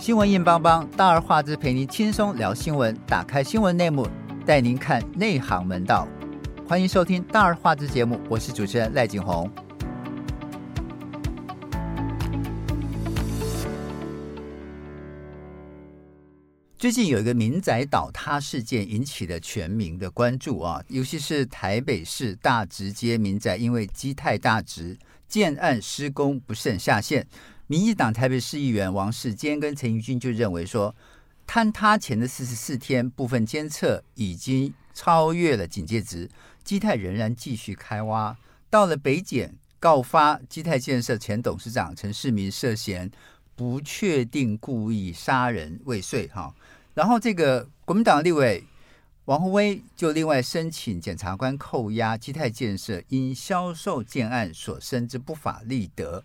新闻硬邦邦，大而化之，陪您轻松聊新闻。打开新闻内幕，带您看内行门道。欢迎收听大而化之节目，我是主持人赖景红。最近有一个民宅倒塌事件引起了全民的关注啊，尤其是台北市大直街民宅，因为基泰大直建案施工不慎下线，民进党台北市议员王世坚跟陈仪君就认为说，坍塌前的四十四天部分监测已经超越了警戒值，基泰仍然继续开挖，到了北检告发基泰建设前董事长陈世民涉嫌不确定故意杀人未遂哈。然后，这个国民党立委王鸿薇就另外申请检察官扣押基泰建设因销售建案所生之不法利得，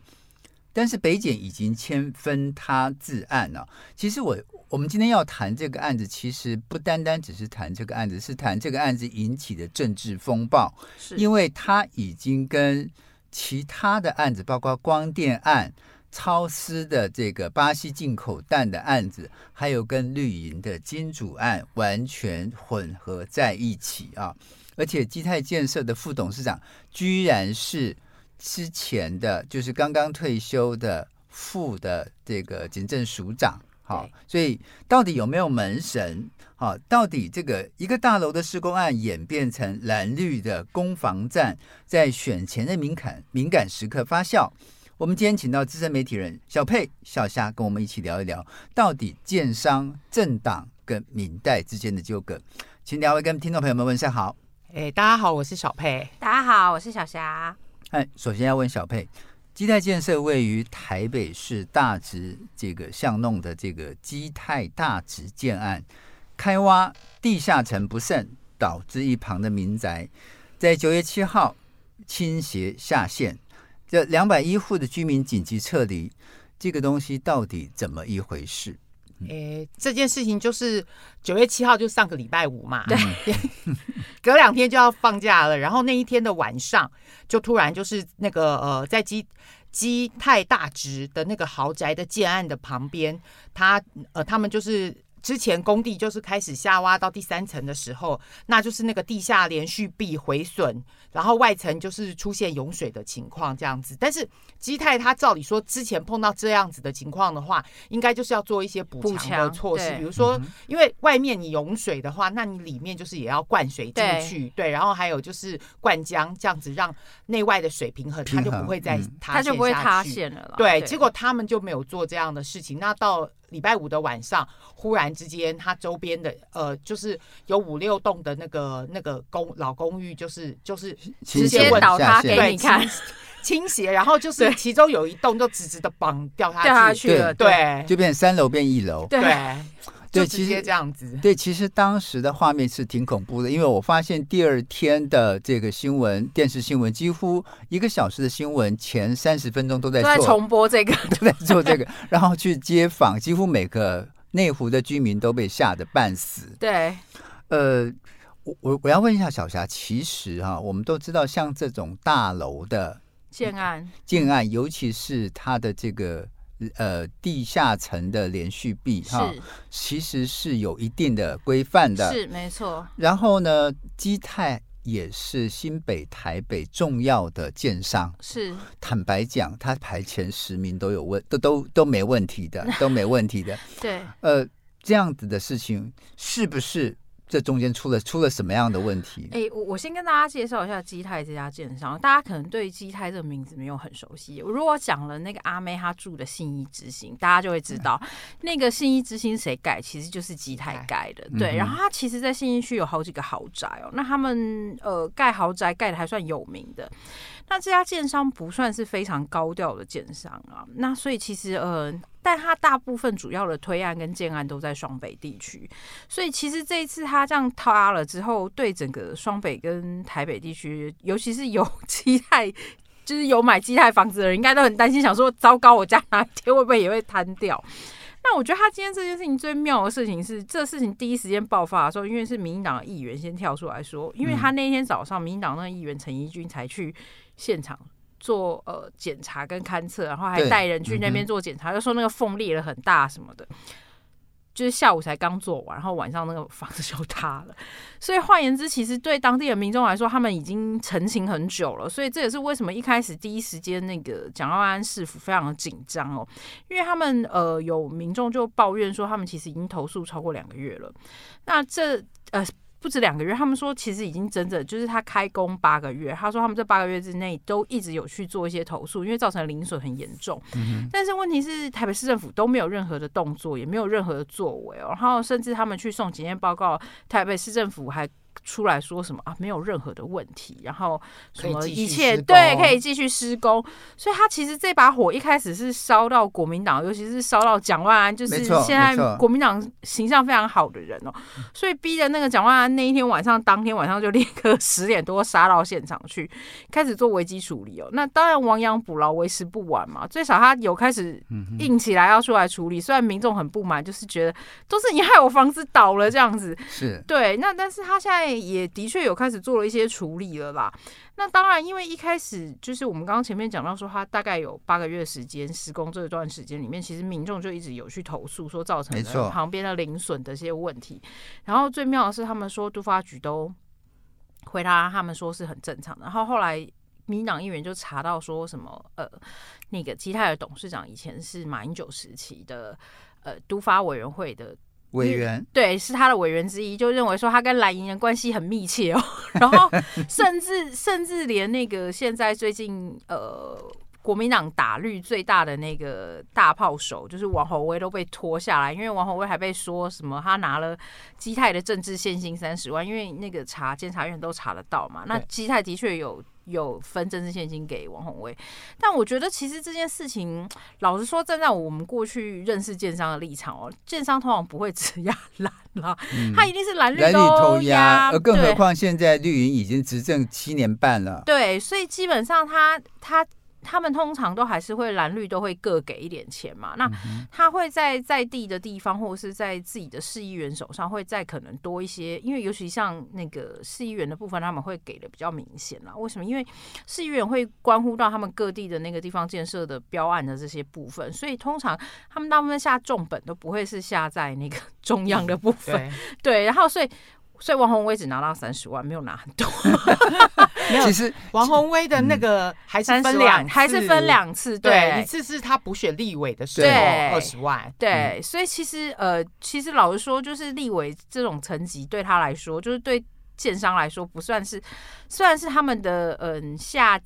但是北检已经签分他自案了。其实我我们今天要谈这个案子，其实不单单只是谈这个案子，是谈这个案子引起的政治风暴，是因为他已经跟其他的案子，包括光电案。超私的这个巴西进口蛋的案子，还有跟绿营的金主案完全混合在一起啊！而且基泰建设的副董事长居然是之前的，就是刚刚退休的副的这个警政署长。好，所以到底有没有门神？好，到底这个一个大楼的施工案演变成蓝绿的攻防战，在选前的敏感敏感时刻发酵。我们今天请到资深媒体人小佩、小霞跟我们一起聊一聊，到底建商、政党跟民代之间的纠葛。请两位跟听众朋友们问声好。哎，大家好，我是小佩。大家好，我是小霞。哎，首先要问小佩，基泰建设位于台北市大直这个巷弄的这个基泰大直建案，开挖地下层不慎，导致一旁的民宅在九月七号倾斜下陷。这两百一户的居民紧急撤离，这个东西到底怎么一回事？诶，这件事情就是九月七号，就上个礼拜五嘛，对，隔两天就要放假了。然后那一天的晚上，就突然就是那个呃，在基基泰大直的那个豪宅的建案的旁边，他呃，他们就是。之前工地就是开始下挖到第三层的时候，那就是那个地下连续壁毁损，然后外层就是出现涌水的情况这样子。但是基泰他照理说之前碰到这样子的情况的话，应该就是要做一些补强的措施，比如说因为外面你涌水的话，那你里面就是也要灌水进去，对，对，然后还有就是灌浆这样子让内外的水平衡，它就不会再塌陷下去，它就不会塌陷了啦。对，结果他们就没有做这样的事情，那到。礼拜五的晚上，忽然之间，他周边的呃，就是有五六栋的那个那个公老公寓，就是就是直接倒塌给你看，倾斜，然后就是其中有一栋就直直的绑掉下去，掉下去了，对，就变三楼变一楼，对。对，其实这样子。对，其实当时的画面是挺恐怖的，因为我发现第二天的这个新闻电视新闻，几乎一个小时的新闻前三十分钟都在做都在重播这个，都在做这个，然后去街访，几乎每个内湖的居民都被吓得半死。对，呃，我我我要问一下小霞，其实哈、啊，我们都知道，像这种大楼的建案，建案，尤其是它的这个。呃，地下层的连续币哈，其实是有一定的规范的，是没错。然后呢，基泰也是新北、台北重要的建商，是 坦白讲，他排前十名都有问，都都都没问题的，都没问题的。对，呃，这样子的事情是不是？这中间出了出了什么样的问题？哎，我我先跟大家介绍一下基泰这家建商，大家可能对基泰这个名字没有很熟悉。我如果讲了那个阿妹她住的信义之星，大家就会知道那个信义之星谁盖，其实就是基泰盖的。对，然后他其实，在信义区有好几个豪宅哦。那他们呃盖豪宅盖的还算有名的。那这家建商不算是非常高调的建商啊。那所以其实呃。但他大部分主要的推案跟建案都在双北地区，所以其实这一次他这样塌了之后，对整个双北跟台北地区，尤其是有 基泰，就是有买基泰房子的人，应该都很担心，想说糟糕，我家哪一天会不会也会瘫掉？那我觉得他今天这件事情最妙的事情是，这事情第一时间爆发的时候，因为是民进党的议员先跳出来说，因为他那天早上民进党那议员陈怡君才去现场。做呃检查跟勘测，然后还带人去那边做检查，又、嗯、说那个缝裂了很大什么的。就是下午才刚做完，然后晚上那个房子就塌了。所以换言之，其实对当地的民众来说，他们已经成型很久了。所以这也是为什么一开始第一时间那个蒋万安市府非常的紧张哦，因为他们呃有民众就抱怨说，他们其实已经投诉超过两个月了。那这呃。不止两个月，他们说其实已经整整就是他开工八个月。他说他们这八个月之内都一直有去做一些投诉，因为造成零损很严重。嗯。但是问题是，台北市政府都没有任何的动作，也没有任何的作为哦。然后甚至他们去送检验报告，台北市政府还。出来说什么啊？没有任何的问题，然后什么一切对可以继续施工，所以他其实这把火一开始是烧到国民党，尤其是烧到蒋万安，就是现在国民党形象非常好的人哦，所以逼着那个蒋万安那一天晚上，当天晚上就立刻 十点多杀到现场去，开始做危机处理哦。那当然亡羊补牢为时不晚嘛，最少他有开始硬起来要出来处理，虽然民众很不满，就是觉得都是你害我房子倒了这样子，是对，那但是他现在。也的确有开始做了一些处理了啦。那当然，因为一开始就是我们刚刚前面讲到说，他大概有八个月时间施工，这段时间里面，其实民众就一直有去投诉说造成了旁边的邻损的一些问题。然后最妙的是，他们说都发局都回答他们说是很正常的。然后后来民党议员就查到说什么呃，那个基泰的董事长以前是马英九时期的呃都发委员会的。委员。对，是他的委员之一，就认为说他跟蓝营人关系很密切哦，然后甚至甚至连那个现在最近呃国民党打绿最大的那个大炮手，就是王宏威都被拖下来，因为王宏威还被说什么他拿了基泰的政治献金三十万，因为那个查监察院都查得到嘛，那基泰的确有。有分政治献金给王宏威，但我觉得其实这件事情，老实说，站在我们过去认识建商的立场哦，建商通常不会只压蓝啦，他一定是蓝绿都压，而更何况现在绿营已经执政七年半了，对，所以基本上他他。他们通常都还是会蓝绿都会各给一点钱嘛，那他会在在地的地方或者是在自己的市议员手上会再可能多一些，因为尤其像那个市议员的部分，他们会给的比较明显啦。为什么？因为市议员会关乎到他们各地的那个地方建设的标案的这些部分，所以通常他们大部分下重本都不会是下在那个中央的部分，对，对，然后所以。所以王宏威只拿到三十万，没有拿很多。没有，其实王宏威的那个还是分两，还是分两次。对，对，一次是他补选立委的时候，二十万。对，所以其实呃，其实老实说，就是立委这种层级对他来说，就是对建商来说不算是，虽然是他们的嗯、呃、下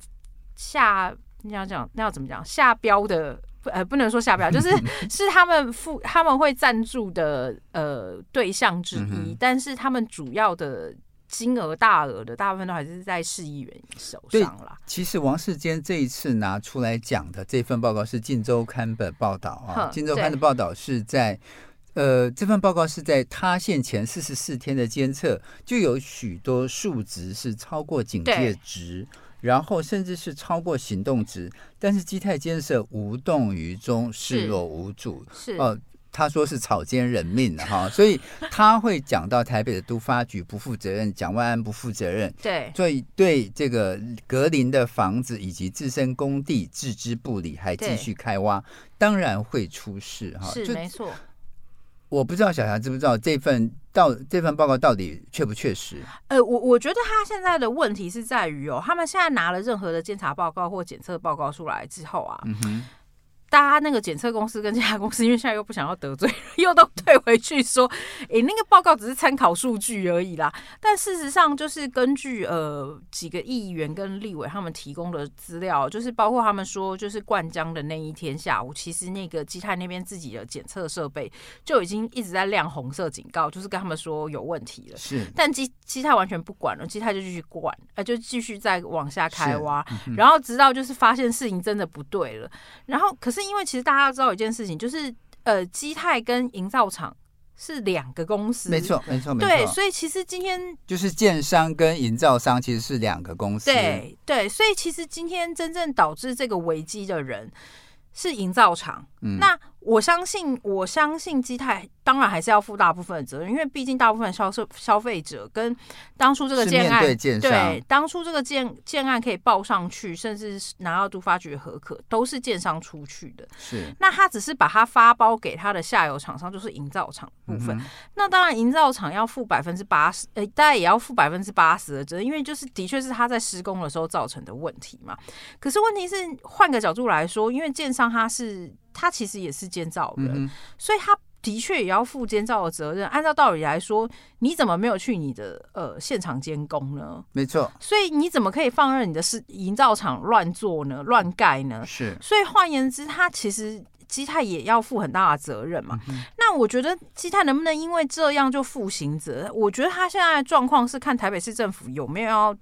下你要讲那要怎么讲下标的。呃，不能说下不了，就是 是他们付他们会赞助的呃对象之一，但是他们主要的金额大额的大部分都还是在市议员手上啦。其实王世坚这一次拿出来讲的这份报告是《晋周刊》的报道啊，《晋周刊》的报道是在呃这份报告是在塌陷前四十四天的监测，就有许多数值是超过警戒值。然后甚至是超过行动值，但是基泰建设无动于衷，视若无睹。是哦、呃，他说是草菅人命哈，所以他会讲到台北的都发局不负责任，蒋万安不负责任。对，所以对这个格林的房子以及自身工地置之不理，还继续开挖，当然会出事哈。是没错。我不知道小霞知不知道这份到这份报告到底确不确实？呃，我我觉得他现在的问题是在于哦，他们现在拿了任何的监察报告或检测报告出来之后啊。嗯大家那个检测公司跟这家公司，因为现在又不想要得罪，又都退回去说，哎、欸，那个报告只是参考数据而已啦。但事实上，就是根据呃几个议员跟立委他们提供的资料，就是包括他们说，就是灌浆的那一天下午，其实那个基泰那边自己的检测设备就已经一直在亮红色警告，就是跟他们说有问题了。是，但基基泰完全不管了，基泰就继续灌，呃，就继续再往下开挖，嗯、然后直到就是发现事情真的不对了，然后可是。是因为其实大家要知道一件事情，就是呃，基泰跟营造厂是两个公司，没错，没错，没错。对，所以其实今天就是建商跟营造商其实是两个公司，对对。所以其实今天真正导致这个危机的人是营造厂。嗯，那我相信，我相信基泰当然还是要负大部分的责任，因为毕竟大部分消售消费者跟当初这个建案，对，对当初这个建建案可以报上去，甚至拿到都发局的核可，都是建商出去的。是，那他只是把它发包给他的下游厂商，就是营造厂部分。嗯、那当然，营造厂要负百分之八十，呃，大概也要负百分之八十的责任，因为就是的确是他在施工的时候造成的问题嘛。可是问题是，换个角度来说，因为建商他是。他其实也是监造人，嗯、所以他的确也要负监造的责任。按照道理来说，你怎么没有去你的呃现场监工呢？没错，所以你怎么可以放任你的是营造厂乱做呢？乱盖呢？是，所以换言之，他其实基泰也要负很大的责任嘛。嗯、那我觉得基泰能不能因为这样就负刑责？我觉得他现在的状况是看台北市政府有没有要。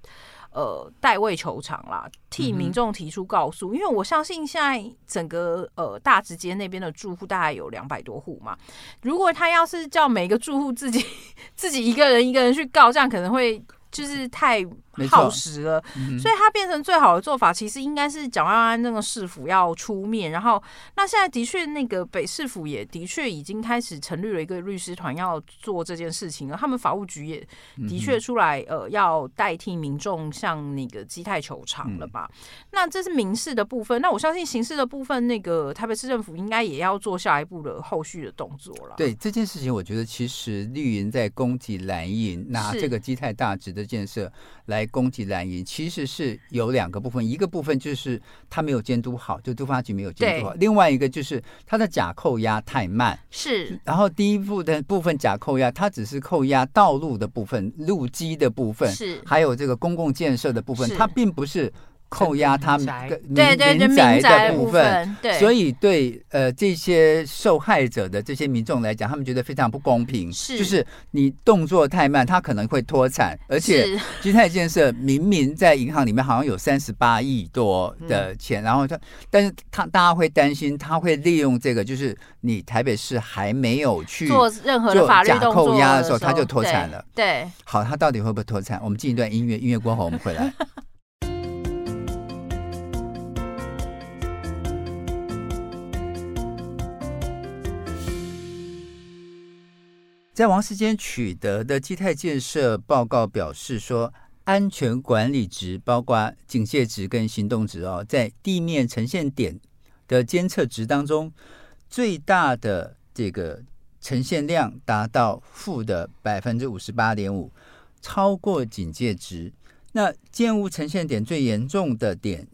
呃，代位求偿啦，替民众提出告诉，嗯、因为我相信现在整个呃大直街那边的住户大概有两百多户嘛，如果他要是叫每个住户自己 自己一个人一个人去告，这样可能会就是太。耗时了，嗯、所以它变成最好的做法，其实应该是蒋万安那个市府要出面。然后，那现在的确，那个北市府也的确已经开始成立了一个律师团要做这件事情了。他们法务局也的确出来，呃，要代替民众向那个基泰求偿了吧？嗯、那这是民事的部分。那我相信刑事的部分，那个台北市政府应该也要做下一步的后续的动作了。对这件事情，我觉得其实绿营在攻击蓝营，拿这个基泰大直的建设来。攻击蓝营其实是有两个部分，一个部分就是他没有监督好，就都发局没有监督好；另外一个就是他的假扣押太慢。是，然后第一步的部分假扣押，它只是扣押道路的部分、路基的部分，是，还有这个公共建设的部分，是它并不是。扣押他们民对对对民宅的部分，对，所以对呃这些受害者的这些民众来讲，他们觉得非常不公平。是，就是你动作太慢，他可能会脱产。而且基泰建设明明在银行里面好像有三十八亿多的钱，嗯、然后他，但是他大家会担心，他会利用这个，就是你台北市还没有去做任何的法律假扣押的时候，他就脱产了。对，对好，他到底会不会脱产？我们进一段音乐，音乐过后我们回来。在王世坚取得的基泰建设报告表示说，安全管理值包括警戒值跟行动值哦，在地面呈现点的监测值当中，最大的这个呈现量达到负的百分之五十八点五，超过警戒值。那建物呈现点最严重的点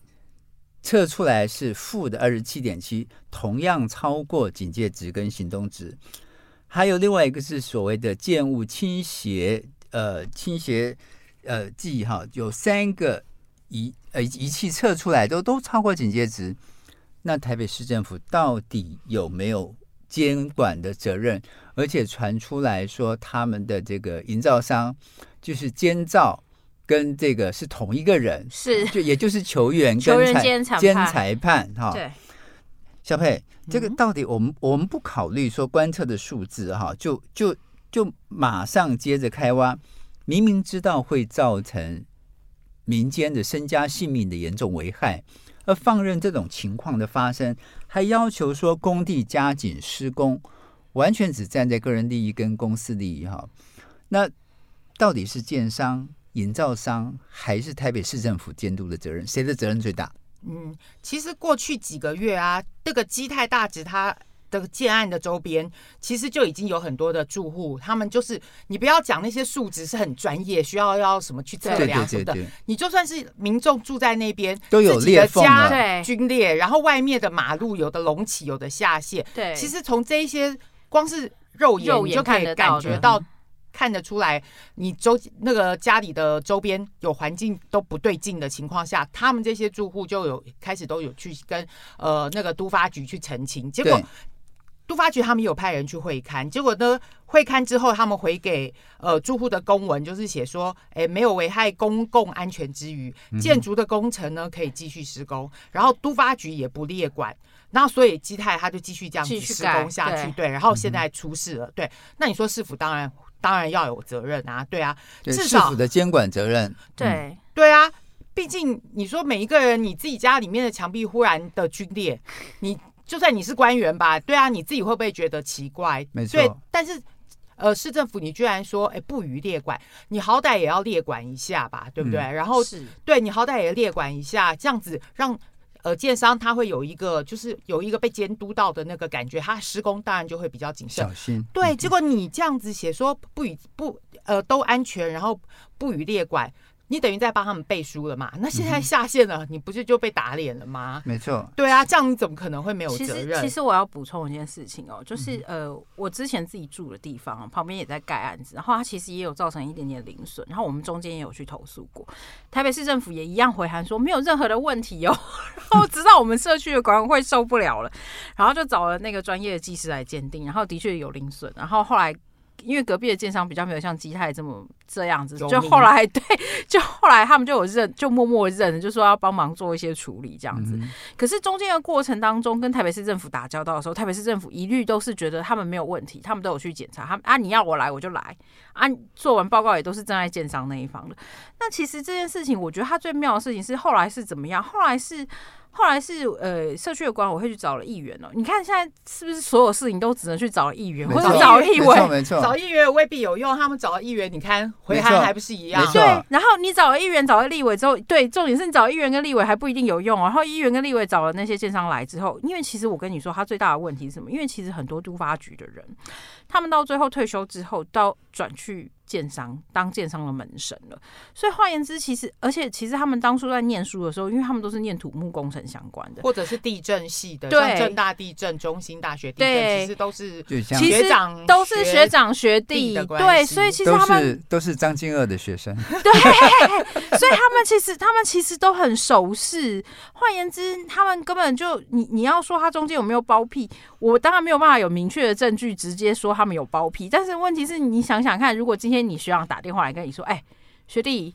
测出来是负的二十七点七，同样超过警戒值跟行动值。还有另外一个是所谓的建物倾斜，呃，倾斜，呃，计哈，有三个仪呃仪器测出来都都超过警戒值。那台北市政府到底有没有监管的责任？而且传出来说，他们的这个营造商就是监造跟这个是同一个人，是就也就是球员跟裁监裁判哈。对。小佩，这个到底我们我们不考虑说观测的数字哈，就就就马上接着开挖，明明知道会造成民间的身家性命的严重危害，而放任这种情况的发生，还要求说工地加紧施工，完全只站在个人利益跟公司利益哈，那到底是建商、营造商还是台北市政府监督的责任？谁的责任最大？嗯，其实过去几个月啊，这个基泰大直它的建案的周边，其实就已经有很多的住户，他们就是你不要讲那些数值是很专业，需要要什么去测量什么的，你就算是民众住在那边，都有裂缝啊，龟裂，然后外面的马路有的隆起，有的下陷，对，其实从这一些光是肉眼你就可以感觉到。看得出来，你周那个家里的周边有环境都不对劲的情况下，他们这些住户就有开始都有去跟呃那个都发局去澄清。结果都发局他们有派人去会勘，结果呢会勘之后，他们回给呃住户的公文就是写说，哎，没有危害公共安全之余，建筑的工程呢可以继续施工，然后都发局也不列管，那所以基泰他就继续这样子施工下去，对，对，然后现在出事了，对，那你说市府当然。当然要有责任啊，对啊，对至少府的监管责任，对、嗯、对啊，毕竟你说每一个人，你自己家里面的墙壁忽然的龟裂，你。就算你是官员吧，对啊，你自己会不会觉得奇怪？没错。但是呃，市政府你居然说，哎，不予列管，你好歹也要列管一下吧，对不对？嗯、然后是对你好歹也列管一下，这样子让。呃，建商他会有一个，就是有一个被监督到的那个感觉，他施工当然就会比较谨慎。小心。对，结果你这样子写说不予不呃都安全，然后不予列管。你等于在帮他们背书了嘛？那现在下线了，嗯、你不是就被打脸了吗？没错，对啊，这样你怎么可能会没有责任？其实，其实我要补充一件事情哦，就是呃，我之前自己住的地方旁边也在盖案子，然后它其实也有造成一点点零损，然后我们中间也有去投诉过，台北市政府也一样回函说没有任何的问题哦，然后直到我们社区的管委会受不了了，然后就找了那个专业的技师来鉴定，然后的确有零损，然后后来。因为隔壁的建商比较没有像基泰这么这样子，就后来对，就后来他们就有认，就默默认，就说要帮忙做一些处理这样子。嗯、可是中间的过程当中，跟台北市政府打交道的时候，台北市政府一律都是觉得他们没有问题，他们都有去检查。他们啊，你要我来我就来啊，做完报告也都是站在建商那一方的。那其实这件事情，我觉得他最妙的事情是后来是怎么样？后来是。后来是呃，社区的管委会去找了议员了。你看现在是不是所有事情都只能去找议员，或者找议员？没错，找议员未必有用。他们找了议员，你看回函还不是一样？对。然后你找了议员，找了立委之后，对，重点是你找议员跟立委还不一定有用。然后议员跟立委找了那些建商来之后，因为其实我跟你说，他最大的问题是什么？因为其实很多都发局的人，他们到最后退休之后，到转去。建商当建商的门神了，所以换言之，其实而且其实他们当初在念书的时候，因为他们都是念土木工程相关的，或者是地震系的，对，像政大地震、中心大学地震，对，其实都是学长，都是学长学弟，对，所以其实他们都是张金二的学生，对，所以他们其实他们其实都很熟识。换言之，他们根本就你你要说他中间有没有包庇，我当然没有办法有明确的证据直接说他们有包庇，但是问题是你想想看，如果今天你学长打电话来跟你说：“哎、欸，学弟，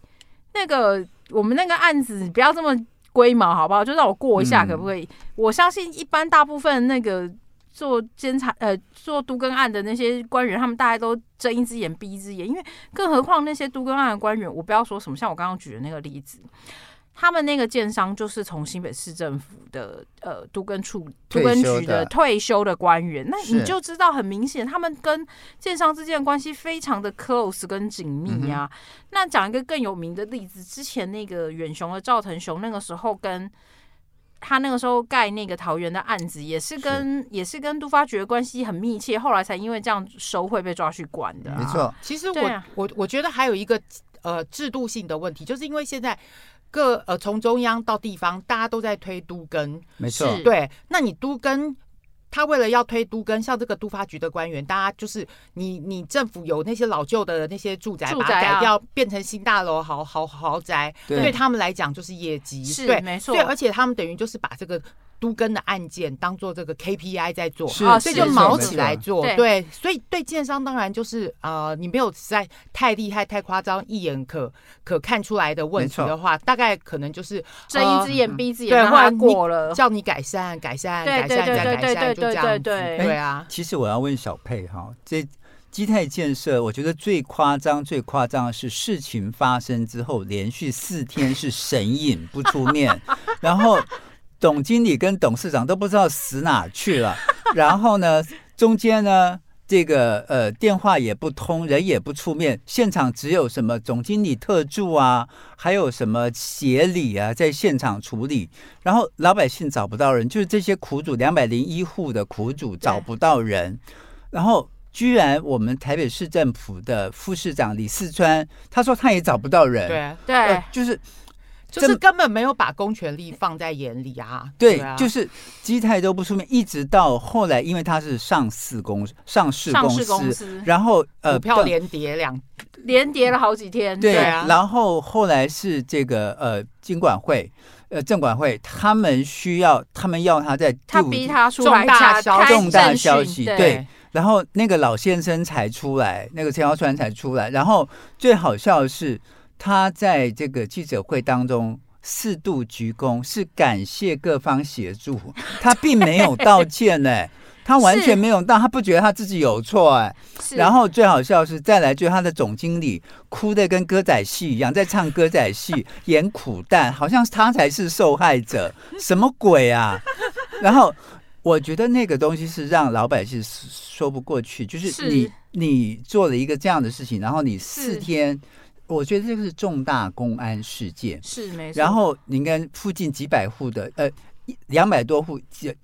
那个我们那个案子不要这么龟毛，好不好？就让我过一下，可不可以？”嗯、我相信一般大部分那个做监察呃做都更案的那些官员，他们大家都睁一只眼闭一只眼，因为更何况那些都更案的官员，我不要说什么，像我刚刚举的那个例子。他们那个建商就是从新北市政府的呃都根处都根局的退休的官员，那你就知道很明显，他们跟建商之间的关系非常的 close 跟紧密啊。嗯、那讲一个更有名的例子，之前那个远雄的赵腾雄，那个时候跟他那个时候盖那个桃园的案子，也是跟是。也是跟都发局的关系很密切，后来才因为这样收贿被抓去关的、啊。没错，其实我、啊、我我觉得还有一个呃制度性的问题，就是因为现在。各呃，从中央到地方，大家都在推都更，没错，对。那你都更，他为了要推都更，像这个都发局的官员，大家就是你，你政府有那些老旧的那些住宅，住宅啊、把它改掉，变成新大楼，豪豪豪宅，对，对他们来讲就是业绩，是对，没错。对，而且他们等于就是把这个。都跟的案件当做这个 KPI 在做，是所以就毛起来做。对，所以对建商当然就是呃，你没有实在太厉害、太夸张，一眼可可看出来的问题的话，大概可能就是睁一只眼闭一只眼，对，换过了，叫你改善、改善、改善再改善，就这样子。对啊，其实我要问小佩哈，这基泰建设，我觉得最夸张、最夸张的是事情发生之后，连续四天是神隐不出面，然后。总经理跟董事长都不知道死哪去了，然后呢，中间呢，这个呃电话也不通，人也不出面，现场只有什么总经理特助啊，还有什么协理啊，在现场处理，然后老百姓找不到人，就是这些苦主两百零一户的苦主找不到人，然后居然我们台北市政府的副市长李四川，他说他也找不到人，对对、呃，就是。就是根本没有把公权力放在眼里啊！对，就是基泰都不出面，一直到后来，因为他是上市公上市公司，公司然后呃，股票连跌两连跌了好几天，对，对啊。然后后来是这个呃，金管会呃，证管会，他们需要，他们要他在他逼他出来重大消息，重大消息，对。对然后那个老先生才出来，那个陈耀川才出来。然后最好笑的是。他在这个记者会当中四度鞠躬，是感谢各方协助，他并没有道歉呢、欸，他完全没有道，他不觉得他自己有错哎、欸。然后最好笑是再来，就是他的总经理哭的跟歌仔戏一样，在唱歌仔戏，演苦旦，好像他才是受害者，什么鬼啊？然后。我觉得那个东西是让老百姓说不过去，就是你是你做了一个这样的事情，然后你四天，我觉得这个是重大公安事件，是没错。然后你应该附近几百户的呃两百多户，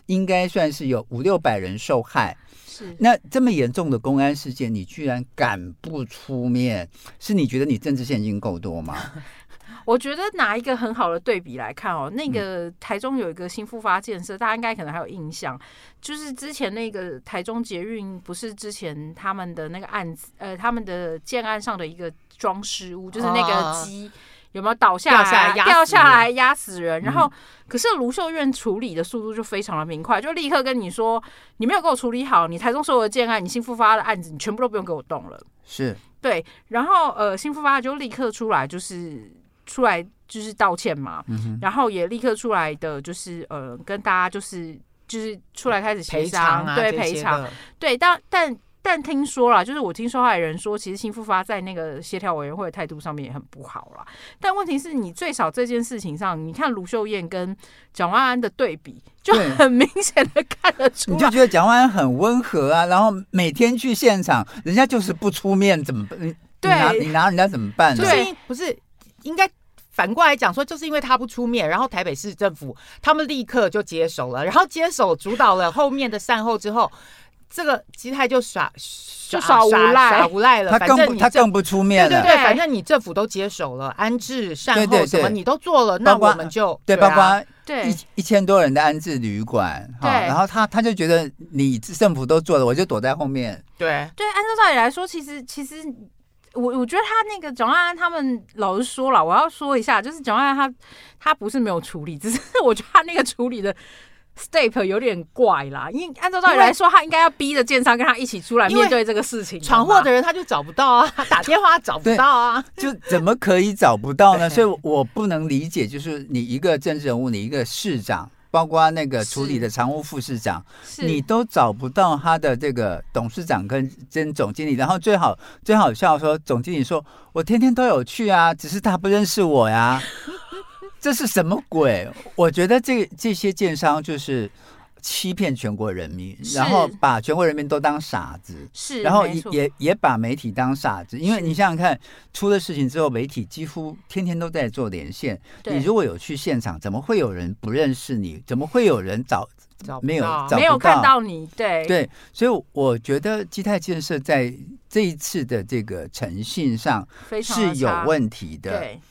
应该算是有五六百人受害。是那这么严重的公安事件，你居然敢不出面？是你觉得你政治献金够多吗？我觉得拿一个很好的对比来看哦，那个台中有一个新复发建设，大家应该可能还有印象，就是之前那个台中捷运不是之前他们的那个案子，呃，他们的建案上的一个装饰物，就是那个鸡有没有倒下来，掉下来压死人，然后可是卢秀院处理的速度就非常的明快，就立刻跟你说，你没有给我处理好，你台中所有的建案，你新复发的案子，你全部都不用给我动了。是。对，然后呃，新复发就立刻出来，就是。出来就是道歉嘛，嗯、然后也立刻出来的就是呃，跟大家就是就是出来开始协商，啊、对赔偿，对，但但但听说啦，就是我听受害人说，其实新复发在那个协调委员会的态度上面也很不好啦。但问题是你最少这件事情上，你看卢秀燕跟蒋万安的对比，就很明显的看得出来，你就觉得蒋万安很温和啊，然后每天去现场，人家就是不出面，怎么办？对，你拿你拿人家怎么办呢？对，不是。应该反过来讲说，就是因为他不出面，然后台北市政府他们立刻就接手了，然后接手主导了后面的善后之后，这个基泰就耍就耍无赖耍无赖了。他更他更不出面了。对对对，反正你政府都接手了，安置善后什么你都做了，那我们就对，包括对一一千多人的安置旅馆，哈，然后他他就觉得你政府都做了，我就躲在后面。对对，按照道理来说，其实其实。我我觉得他那个蒋万安他们老实说了，我要说一下，就是蒋万安他他不是没有处理，只是我觉得他那个处理的 step 有点怪啦。因按照道理来说，他应该要逼着建商跟他一起出来面对这个事情。闯祸的人他就找不到啊，打电话找不到啊，就怎么可以找不到呢？所以我不能理解，就是你一个政治人物，你一个市长。包括那个处理的常务副市长，你都找不到他的这个董事长跟兼总经理，然后最好最好笑说，总经理说我天天都有去啊，只是他不认识我呀，这是什么鬼？我觉得这这些建商就是。欺骗全国人民，然后把全国人民都当傻子，是，然后也也也把媒体当傻子，因为你想想看，出了事情之后，媒体几乎天天都在做连线。你如果有去现场，怎么会有人不认识你？怎么会有人找没有找没有看到你？对对，所以我觉得基泰建设在这一次的这个诚信上是有问题的，对，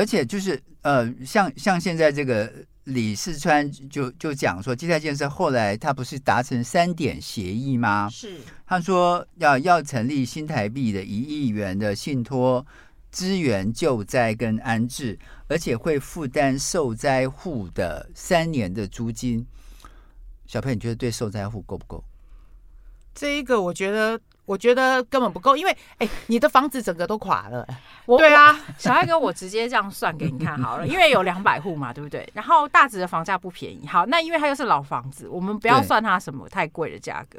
而且就是呃，像像现在这个。李四川就就讲说，基泰建设后来他不是达成三点协议吗？是，他说要要成立新台币的一亿元的信托支援救灾跟安置，而且会负担受灾户的三年的租金。小佩，你觉得对受灾户够不够？这一个我觉得。我觉得根本不够，因为哎，你的房子整个都垮了。我对啊，小艾哥，我直接这样算给你看好了，因为有两百户嘛，对不对？然后大直的房价不便宜。好，那因为它又是老房子，我们不要算它什么太贵的价格，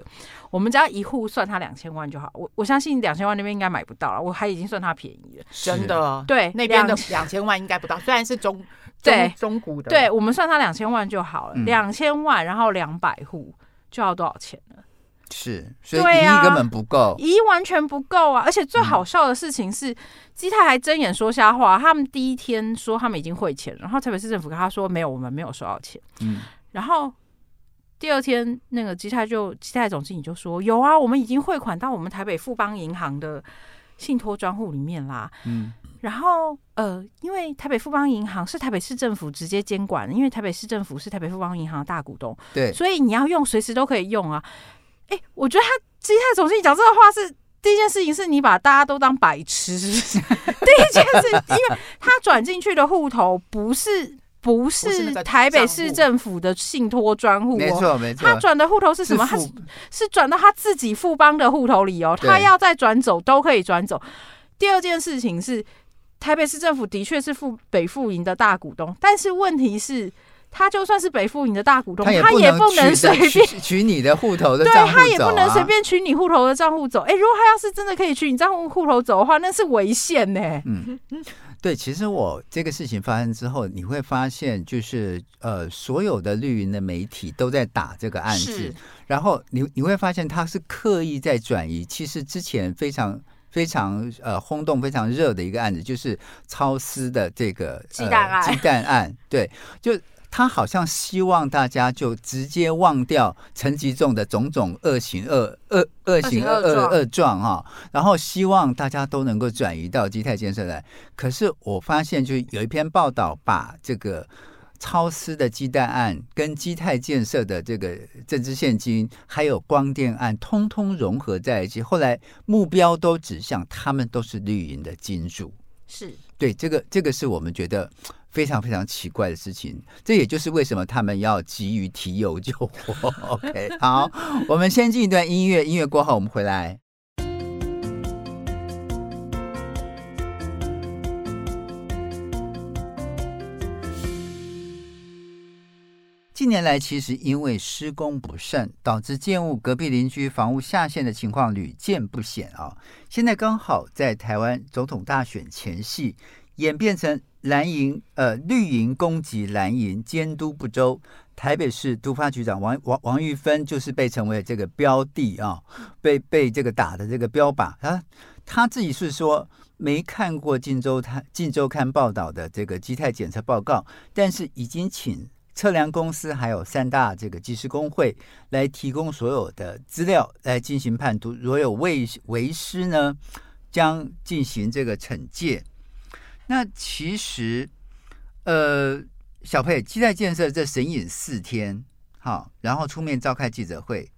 我们只要一户算它两千万就好。我我相信两千万那边应该买不到了，我还已经算它便宜了，真的。对，那边的两千万应该不到，虽然是中对中古的，对我们算它两千万就好了，两千万，然后两百户就要多少钱了？是，所以一亿根本不够，一亿、啊、完全不够啊！而且最好笑的事情是，基泰还睁眼说瞎话。他们第一天说他们已经汇钱，然后台北市政府跟他说没有，我们没有收到钱。嗯，然后第二天那个基泰就基泰总经理就说有啊，我们已经汇款到我们台北富邦银行的信托专户里面啦。嗯，然后呃，因为台北富邦银行是台北市政府直接监管，因为台北市政府是台北富邦银行的大股东，对，所以你要用随时都可以用啊。哎、欸，我觉得他基泰总经理讲这个话是第一件事情，是你把大家都当白痴，是不是？第一件事，因为他转进去的户头不是不是台北市政府的信托专户，没错没错，他转的户头是什么？他是是转到他自己富邦的户头里哦，他要再转走都可以转走。第二件事情是，台北市政府的确是富北富银的大股东，但是问题是。他就算是北富银的大股东，他也不能随便取你的户头的账户走，对，他也不能随便取你户头的账户走。哎，如果他要是真的可以取你账户户头走的话，那是违宪呢。嗯，对，其实我这个事情发生之后，你会发现，就是呃，所有的绿营的媒体都在打这个案子，然后你你会发现他是刻意在转移。其实之前非常非常呃轰动、非常热的一个案子，就是超私的这个鸡蛋案，鸡蛋案，对，就。他好像希望大家就直接忘掉陈吉仲的种种恶行恶恶恶行恶恶恶状哈，然后希望大家都能够转移到基泰建设来。可是我发现，就有一篇报道把这个超私的鸡蛋案跟基泰建设的这个政治现金，还有光电案，通通融合在一起。后来目标都指向他们都是绿营的金主，是对这个这个是我们觉得。非常非常奇怪的事情，这也就是为什么他们要急于提油救火。OK，好，我们先进一段音乐，音乐过后我们回来。近年来，其实因为施工不慎，导致建物隔壁邻居房屋下陷的情况屡见不鲜啊。现在刚好在台湾总统大选前夕，演变成。蓝营呃，绿营攻击蓝营监督不周，台北市督发局长王王王玉芬就是被称为这个标的啊，被被这个打的这个标靶啊，他自己是说没看过《镜周刊》《晋周刊》报道的这个基态检测报告，但是已经请测量公司还有三大这个技师工会来提供所有的资料来进行判读，如果有违违失呢，将进行这个惩戒。那其实，呃，小佩基泰建设这神隐四天，好，然后出面召开记者会，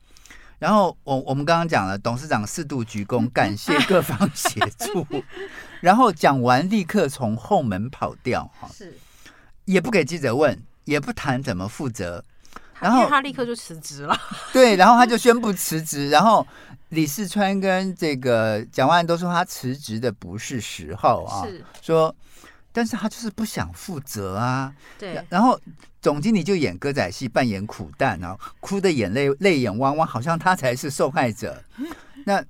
然后我我们刚刚讲了，董事长四度鞠躬，感谢 各方协助，然后讲完立刻从后门跑掉，哈，是，也不给记者问，也不谈怎么负责，然后他立刻就辞职了，对，然后他就宣布辞职，然后李四川跟这个蒋万安都说他辞职的不是时候啊，是说。但是他就是不想负责啊，对。然后总经理就演歌仔戏，扮演苦蛋啊，哭的眼泪泪眼汪汪，好像他才是受害者。那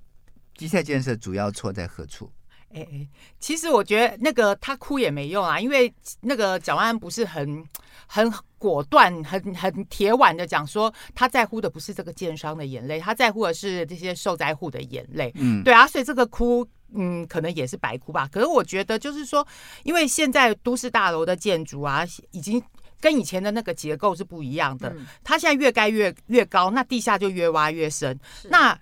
基泰建设主要错在何处？哎哎，其实我觉得那个他哭也没用啊，因为那个蒋万安不是很很果断、很很铁腕的讲说，他在乎的不是这个建商的眼泪，他在乎的是这些受灾户的眼泪。嗯，对啊，所以这个哭。嗯，可能也是白哭吧。可是我觉得，就是说，因为现在都市大楼的建筑啊，已经跟以前的那个结构是不一样的。嗯、它现在越盖越越高，那地下就越挖越深。是那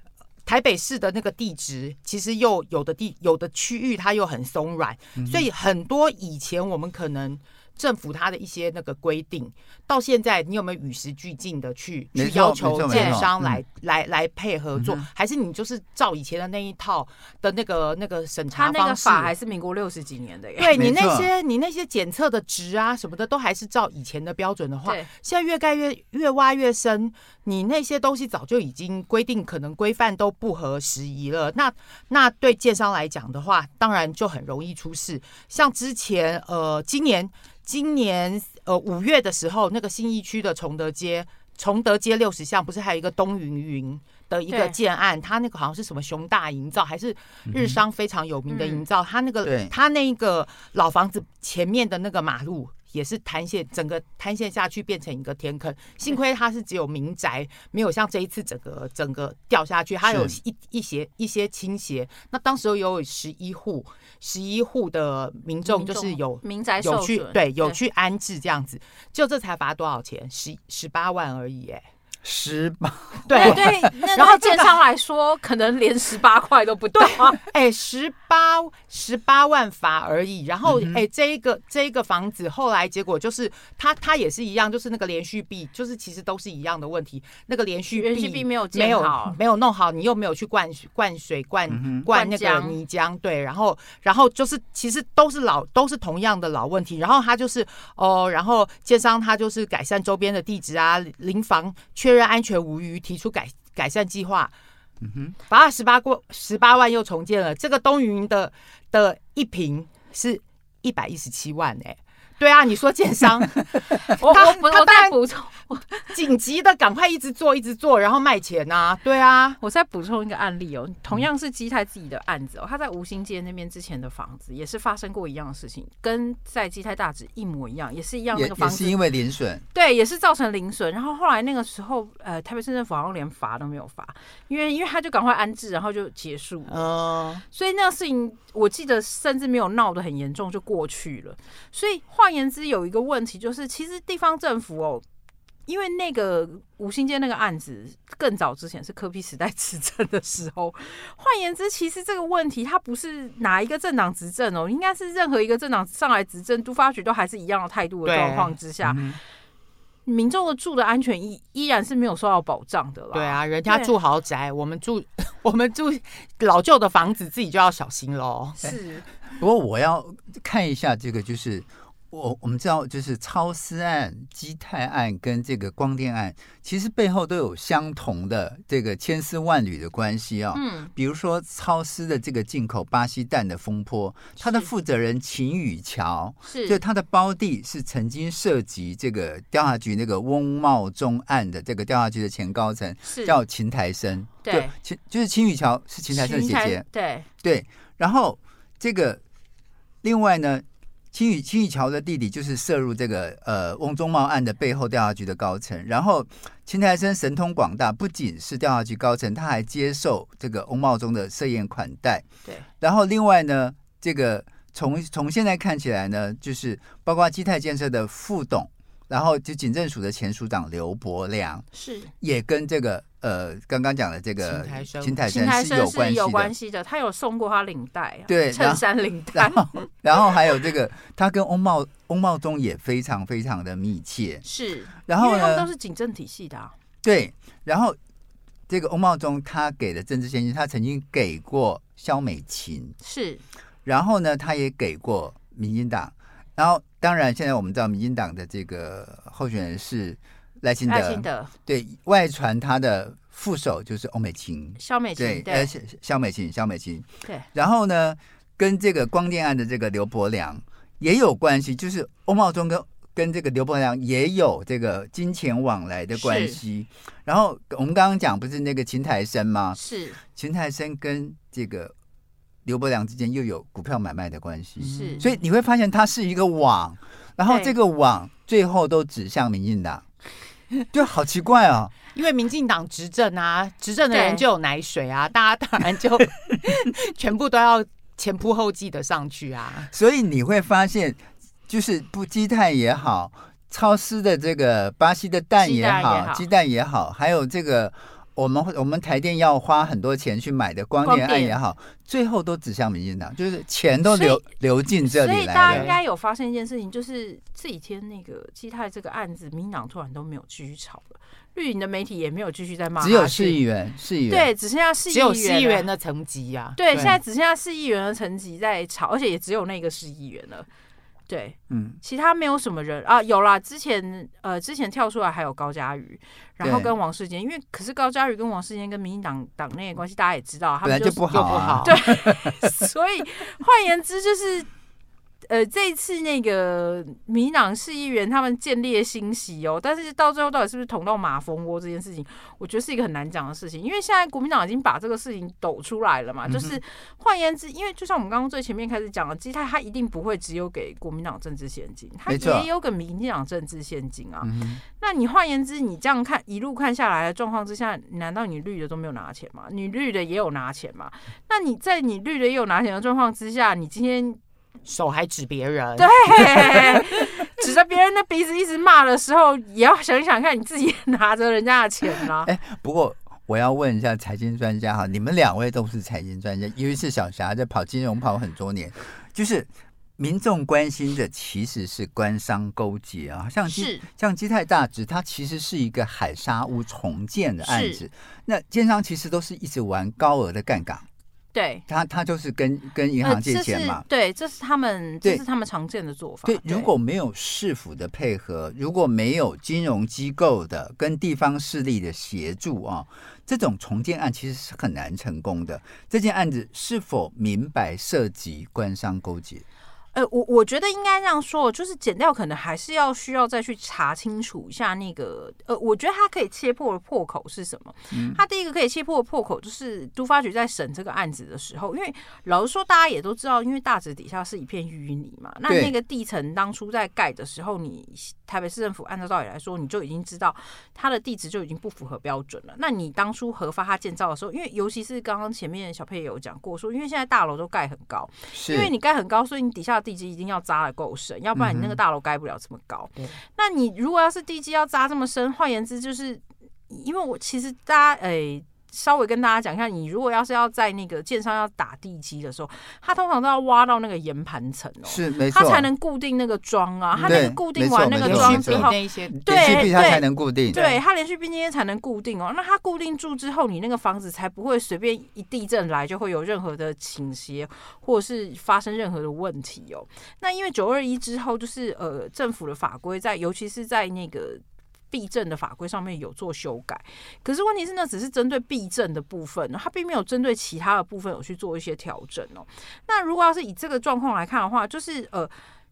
台北市的那个地质，其实又有的地有的区域它又很松软，所以很多以前我们可能。政府它的一些那个规定，到现在你有没有与时俱进的去去要求建商来来来配合做，还是你就是照以前的那一套的那个那个审查方式？他那个法还是民国六十几年的耶。对你那些你那些检测的值啊什么的，都还是照以前的标准的话，现在越盖越越挖越深，你那些东西早就已经规定，可能规范都不合时宜了。那那对建商来讲的话，当然就很容易出事。像之前呃，今年。今年呃五月的时候，那个信义区的崇德街，崇德街六十巷不是还有一个东云云的一个建案？对他那个好像是什么熊大营造，还是日商非常有名的营造？他、嗯、那个对他那个老房子前面的那个马路。也是塌陷，整个塌陷下去变成一个天坑。幸亏它是只有民宅，没有像这一次整个整个掉下去，它有一一些一些倾斜。那当时有十一户，十一户的民众就是有民宅有去对有去安置这样子，就这才罚多少钱？十十八万而已，哎。十八对对，然后建商来说，可能连十八块都不到。哎，十八十八万法而已。然后哎，这一个这一个房子后来结果就是，它它也是一样，就是那个连续壁，就是其实都是一样的问题。那个连续壁没有没有没有弄好，你又没有去灌灌水灌灌那个泥浆，对，然后然后就是其实都是老都是同样的老问题。然后他就是哦，然后建商他就是改善周边的地址啊，临房确。确认安全无虞，提出改改善计划。嗯哼，把二十八过十八万又重建了。这个东云的的一平是一百一十七万哎、欸，对啊，你说建商，我我我我再补充，紧急的赶快一直做一直做，然后卖钱呐、啊。对啊，我再补充一个案例哦，同样是基泰自己的案子哦，他在吴兴街那边之前的房子也是发生过一样的事情，跟在基泰大直一模一样，也是一样那个房子也，是因为零损，对，也是造成零损。然后后来那个时候，呃，台北市政府好像连罚都没有罚，因为因为他就赶快安置，然后就结束。嗯，所以那个事情我记得甚至没有闹得很严重就过去了。所以换言之，有一个问题就是，其实地方政府哦，因为那个五星街那个案子更早之前是柯 P 时代执政的时候，换言之，其实这个问题它不是哪一个政党执政哦，应该是任何一个政党上来执政，都发局都还是一样的态度的状况之下。民众的住的安全依依然是没有受到保障的啦。对啊，人家住豪宅，我们住 我们住老旧的房子，自己就要小心喽。是，不过我要看一下这个，就是。我我们知道，就是超私案、基泰案跟这个光电案，其实背后都有相同的这个千丝万缕的关系啊、哦。嗯，比如说超私的这个进口巴西蛋的风波，他的负责人秦宇桥，是就他的胞弟是曾经涉及这个调查局那个翁茂忠案的这个调查局的前高层，是叫秦台生。对，秦就是秦宇桥是秦台生的姐姐。对对，然后这个另外呢。青宇青宇桥的弟弟就是涉入这个呃翁中茂案的背后调查局的高层，然后秦台生神通广大，不仅是调查局高层，他还接受这个翁茂忠的设宴款待。对，然后另外呢，这个从从现在看起来呢，就是包括基泰建设的副董。然后就警政署的前署长刘伯良是也跟这个呃刚刚讲的这个秦台生是有关系的，有关系的，他有送过他领带、啊，对，衬衫领带。然后，然后还有这个他跟翁茂翁茂忠也非常非常的密切，是。然后呢，他们都是警政体系的、啊，对。然后这个翁茂忠他给的政治现金，他曾经给过萧美琴，是。然后呢，他也给过民进党。然后，当然，现在我们知道，民进党的这个候选人是。赖清德对，外传他的副手就是欧美琴，肖美琴，对，呃，肖美琴，肖美琴。对。然后呢，跟这个光电案的这个刘伯良也有关系，就是欧茂忠跟跟这个刘伯良也有这个金钱往来的关系。然后我们刚刚讲不是那个秦台生吗？是。秦台生跟这个。刘伯良之间又有股票买卖的关系，是，所以你会发现它是一个网，然后这个网最后都指向民进党，就好奇怪啊、哦！因为民进党执政啊，执政的人就有奶水啊，大家当然就 全部都要前仆后继的上去啊。所以你会发现，就是不鸡蛋也好，超湿的这个巴西的蛋也好，鸡蛋也好，还有这个。我们我们台电要花很多钱去买的光电案也好，最后都指向民进党，就是钱都流流进这里来。所以大家应该有发现一件事情，就是这几天那个基泰这个案子，民进党突然都没有继续炒了，绿营的媒体也没有继续在骂，只有市议员，市议员对，只剩下市议员，只有市议员的层级啊。对，现在只剩下市议员的层级在炒，而且也只有那个市议员了。对，嗯，其他没有什么人啊，有啦，之前呃，之前跳出来还有高嘉瑜，然后跟王世坚，因为可是高嘉瑜跟王世坚跟民进党党内的关系，大家也知道，他们就不好，啊，对，所以换言之就是。呃，这一次那个民进党市议员他们见猎心喜哦，但是到最后到底是不是捅到马蜂窝这件事情，我觉得是一个很难讲的事情，因为现在国民党已经把这个事情抖出来了嘛，嗯、就是换言之，因为就像我们刚刚最前面开始讲的，基泰他一定不会只有给国民党政治献金，他也有给民进党政治献金啊。嗯、那你换言之，你这样看一路看下来的状况之下，难道你绿的都没有拿钱吗？你绿的也有拿钱吗？那你在你绿的也有拿钱的状况之下，你今天。手还指别人，对，指着别人的鼻子一直骂的时候，也要想一想看，你自己拿着人家的钱吗？哎，不过我要问一下财经专家哈，你们两位都是财经专家，尤其是小霞在跑金融跑很多年，就是民众关心的其实是官商勾结啊，像基像基泰大直，它其实是一个海沙屋重建的案子，那奸商其实都是一直玩高额的杠杆。对他，他就是跟跟银行借钱嘛。呃、对，这是他们，这是他们常见的做法。对，对，如果没有市府的配合，如果没有金融机构的跟地方势力的协助啊，这种重建案其实是很难成功的。这件案子是否明白涉及官商勾结？呃，我我觉得应该这样说，就是减掉可能还是要需要再去查清楚一下那个，呃，我觉得他可以切破的破口是什么？嗯，他第一个可以切破的破口就是都发局在审这个案子的时候，因为老实说，大家也都知道，因为大直底下是一片淤泥嘛，那那个地层当初在盖的时候，你台北市政府按照道理来说，你就已经知道它的地址就已经不符合标准了。那你当初核发它建造的时候，因为尤其是刚刚前面小佩也有讲过说，因为现在大楼都盖很高，因为你盖很高，所以你底下。地基一定要扎的够深，要不然你那个大楼盖不了这么高。嗯、那你如果要是地基要扎这么深，换言之，就是因为我其实大家诶。欸稍微跟大家讲一下，你如果要是要在那个建商要打地基的时候，它通常都要挖到那个岩盘层哦，是没错，它才能固定那个桩啊，它那个固定完那个桩之后，对对，它才能固定，对，它连续壁那些才能固定哦。那它固定住之后，你那个房子才不会随便一地震来就会有任何的倾斜，或者是发生任何的问题哦。那因为九二一之后，就是呃政府的法规在，尤其是在那个。避震的法规上面有做修改，可是问题是呢，只是针对避震的部分，它并没有针对其他的部分有去做一些调整哦。那如果要是以这个状况来看的话，就是呃，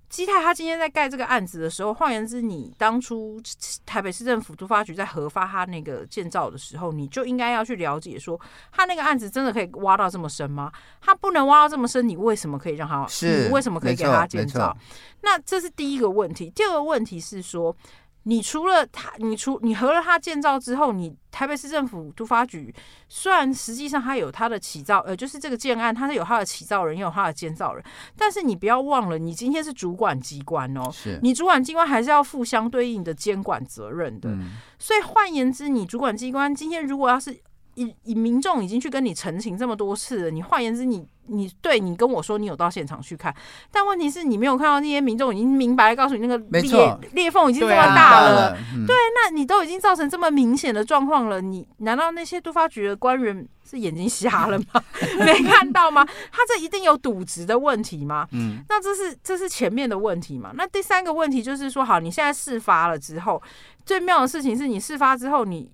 基泰他今天在盖这个案子的时候，换言之，你当初台北市政府都发局在核发他那个建造的时候，你就应该要去了解说，他那个案子真的可以挖到这么深吗？他不能挖到这么深，你为什么可以让他？是你为什么可以给他建造？那这是第一个问题。第二个问题是说。你除了他，你除你合了他建造之后，你台北市政府都发局虽然实际上他有他的起造，呃，就是这个建案，他是有他的起造人，也有他的建造人，但是你不要忘了，你今天是主管机关哦，是你主管机关还是要负相对应的监管责任的。嗯、所以换言之，你主管机关今天如果要是以以民众已经去跟你澄清这么多次了，你换言之你。你对你跟我说你有到现场去看，但问题是你没有看到那些民众已经明白告诉你那个裂裂缝已经这么大了，对，啊嗯、对，那你都已经造成这么明显的状况了，你难道那些都发局的官员是眼睛瞎了吗？没看到吗？他这一定有渎职的问题吗？嗯，那这是这是前面的问题嘛？那第三个问题就是说，好，你现在事发了之后，最妙的事情是你事发之后你。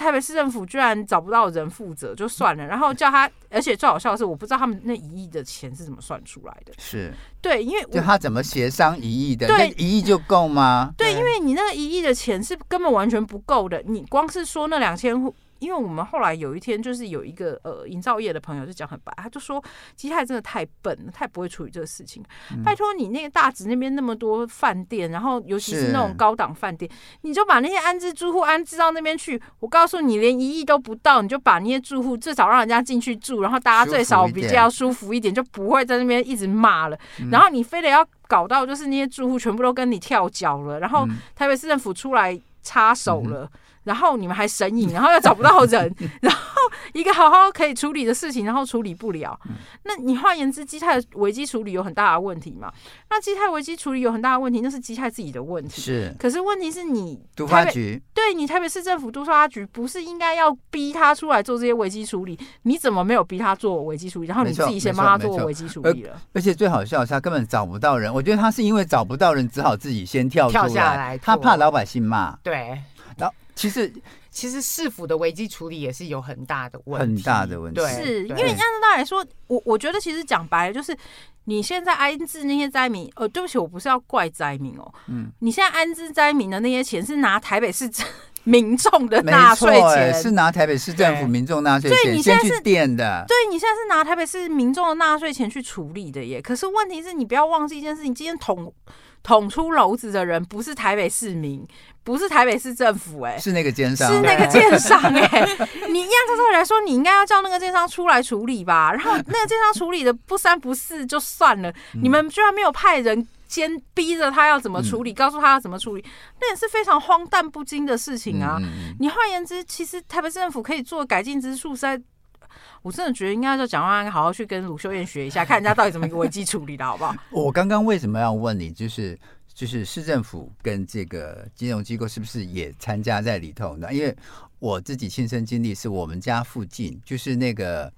台北市政府居然找不到人负责，就算了，然后叫他，而且最好笑的是，我不知道他们那一亿的钱是怎么算出来的。是对，因为就他怎么协商一亿的？对，一亿就够吗？对，因为你那个一亿的钱是根本完全不够的，你光是说那两千户。因为我们后来有一天，就是有一个呃营造业的朋友就讲很白，他就说基泰真的太笨了，太不会处理这个事情。嗯、拜托你那个大直那边那么多饭店，然后尤其是那种高档饭店，你就把那些安置住户安置到那边去。我告诉你，连一亿都不到，你就把那些住户至少让人家进去住，然后大家最少比较舒服一点，就不会在那边一直骂了。嗯、然后你非得要搞到就是那些住户全部都跟你跳脚了，然后台北市政府出来插手了。嗯然后你们还神隐，然后又找不到人，然后一个好好可以处理的事情，然后处理不了。那你换言之，基泰危机处理有很大的问题嘛？那基泰危机处理有很大的问题，那是基泰自己的问题。是，可是问题是你都发局，对你台北市政府督发局，不是应该要逼他出来做这些危机处理？你怎么没有逼他做危机处理？然后你自己先帮他做危机处理了。而且最好笑的是，他根本找不到人。我觉得他是因为找不到人，只好自己先跳出来，跳下来，他怕老百姓骂。对，其实。其实市府的危机处理也是有很大的问题，很大的问题。对，是因为按照道理来说，我我觉得其实讲白了就是，你现在安置那些灾民，呃，对不起，我不是要怪灾民哦，嗯，你现在安置灾民的那些钱是拿台北市 民众的纳税钱，是拿台北市政府民众纳税钱，对，你现在是垫的，对，你现在是拿台北市民众的纳税钱去处理的耶。可是问题是你不要忘记一件事情，今天捅捅出篓子的人不是台北市民。不是台北市政府哎、欸，是那个奸商，是那个奸商哎、欸。你按照道理来说，你应该要叫那个奸商出来处理吧。然后那个奸商处理的不三不四就算了，嗯、你们居然没有派人监逼着他要怎么处理，嗯、告诉他要怎么处理，那也是非常荒诞不经的事情啊。嗯、你换言之，其实台北市政府可以做改进之处，在我真的觉得应该叫蒋万安好好去跟鲁秀燕学一下，看人家到底怎么一个危机处理的好不好？我刚刚为什么要问你，就是。就是市政府跟这个金融机构是不是也参加在里头呢？因为我自己亲身经历，是我们家附近，就是那个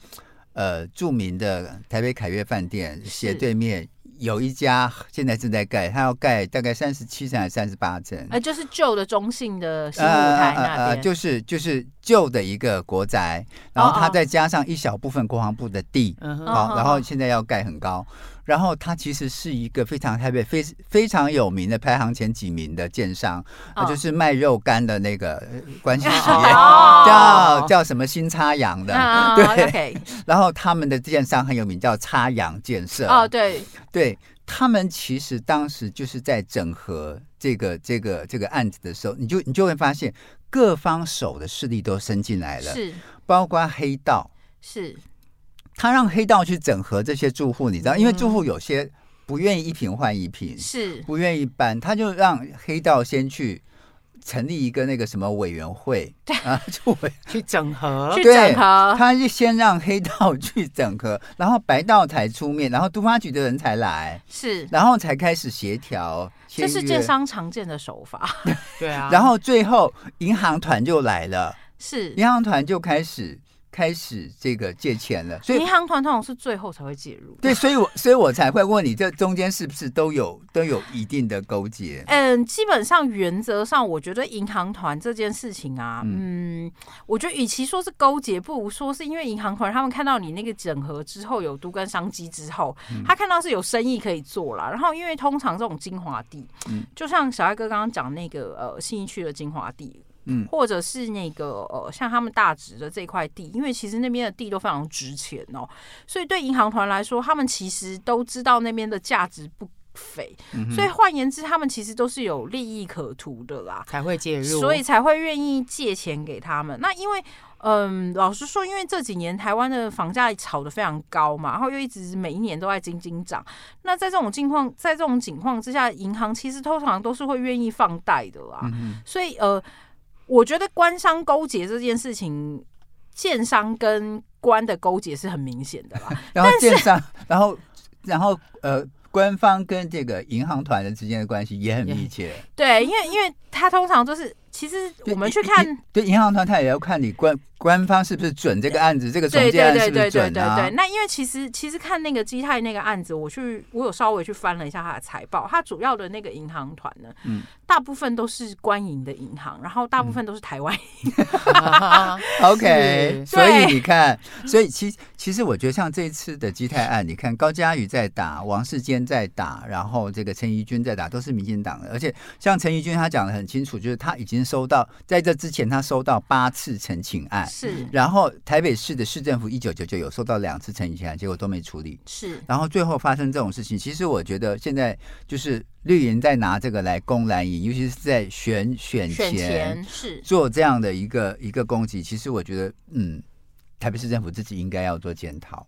呃著名的台北凯悦饭店斜对面。有一家现在正在盖，他要盖大概三十七层还是三十八层？呃，就是旧的中信的新舞台那边，呃呃，就是就是旧的一个国宅，然后他再加上一小部分国防部的地，好，哦哦，然后现在要盖很高。然后他其实是一个非常台北非非常有名的排行前几名的建商，就是卖肉干的那个关系企业，哦、叫叫什么新插阳的，哦、对。Okay 然后他们的建商很有名，叫插阳建设。哦，对对，他们其实当时就是在整合这个这个这个案子的时候，你就你就会发现各方手的势力都伸进来了，是包括黑道是。他让黑道去整合这些住户，你知道，因为住户有些不愿意一坪换一坪，是。不愿意搬，他就让黑道先去成立一个那个什么委员会，对。啊，就委去整合，去整合，他就先让黑道去整合，然后白道才出面，然后都发局的人才来，是，然后才开始协调，这是建商常见的手法，对啊，然后最后银行团就来了，是，银行团就开始。开始这个借钱了，所以银行团通常是最后才会介入。对，所以我所以我才会问你，这中间是不是都有都有一定的勾结？嗯，基本上原则上，我觉得银行团这件事情啊，嗯，嗯，我觉得与其说是勾结，不如说是因为银行团他们看到你那个整合之后有都跟商机之后，嗯、他看到是有生意可以做了。然后因为通常这种精华地，嗯，就像小艾哥刚刚讲那个呃信义区的精华地。嗯，或者是那个呃，像他们大直的这块地，因为其实那边的地都非常值钱哦，所以对银行团来说，他们其实都知道那边的价值不菲，嗯、所以换言之，他们其实都是有利益可图的啦，才会介入，所以才会愿意借钱给他们。那因为嗯，老实说，因为这几年台湾的房价炒得非常高嘛，然后又一直每一年都在斤斤涨，那在这种境况，在这种情况之下，银行其实通常都是会愿意放贷的啦，嗯、所以呃。我觉得官商勾结这件事情，建商跟官的勾结是很明显的啦。然后建商，然后然后呃，官方跟这个银行团的之间的关系也很密切。对，因为因为他通常都是，其实我们去看，对银行团，他也要看你官。官方是不是准这个案子？这个中介案是不是准啊？对对对对对对。那因为其实其实看那个基泰那个案子，我去我有稍微去翻了一下他的财报，他主要的那个银行团呢，嗯，大部分都是官营的银行，然后大部分都是台湾。OK，所以你看，所以其其实我觉得像这一次的基泰案，你看高嘉瑜在打，王世坚在打，然后这个陈怡君在打，都是民进党的，而且像陈怡君他讲的很清楚，就是他已经收到在这之前他收到八次陈情案。是，然后台北市的市政府一九九九有收到两次陈情案，结果都没处理。是，然后最后发生这种事情，其实我觉得现在就是绿营在拿这个来攻蓝营，尤其是在选选前是做这样的一个一个攻击。其实我觉得，嗯，台北市政府自己应该要做检讨。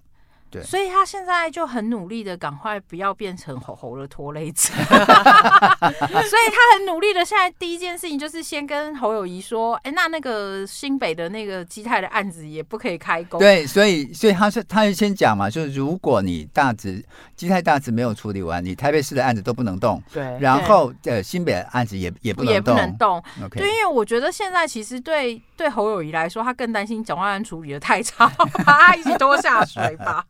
对所以他现在就很努力的赶快不要变成吼吼的拖累者，所以他很努力的。现在第一件事情就是先跟侯友谊说，哎、欸，那那个新北的那个基泰的案子也不可以开工。对，所以所以他是他就先讲嘛，就是如果你大直基泰大直没有处理完，你台北市的案子都不能动。对，然后呃新北的案子也也不能动，也不能动。Okay 对，因为我觉得现在其实对对侯友谊来说，他更担心蒋万安处理的太差，把他一起拖下水吧。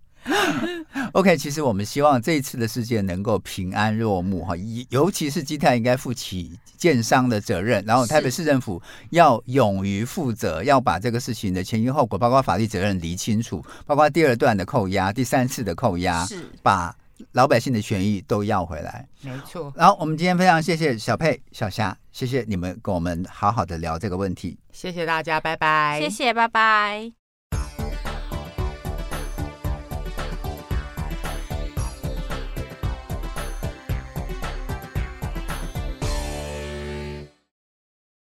OK，其实我们希望这一次的事件能够平安落幕哈，尤其是基泰应该负起建商的责任，然后台北市政府要勇于负责，要把这个事情的前因后果，包括法律责任理清楚，包括第二段的扣押、第三次的扣押，是把老百姓的权益都要回来。没错。然后我们今天非常谢谢小佩、小霞，谢谢你们跟我们好好的聊这个问题，谢谢大家，拜拜，谢谢，拜拜。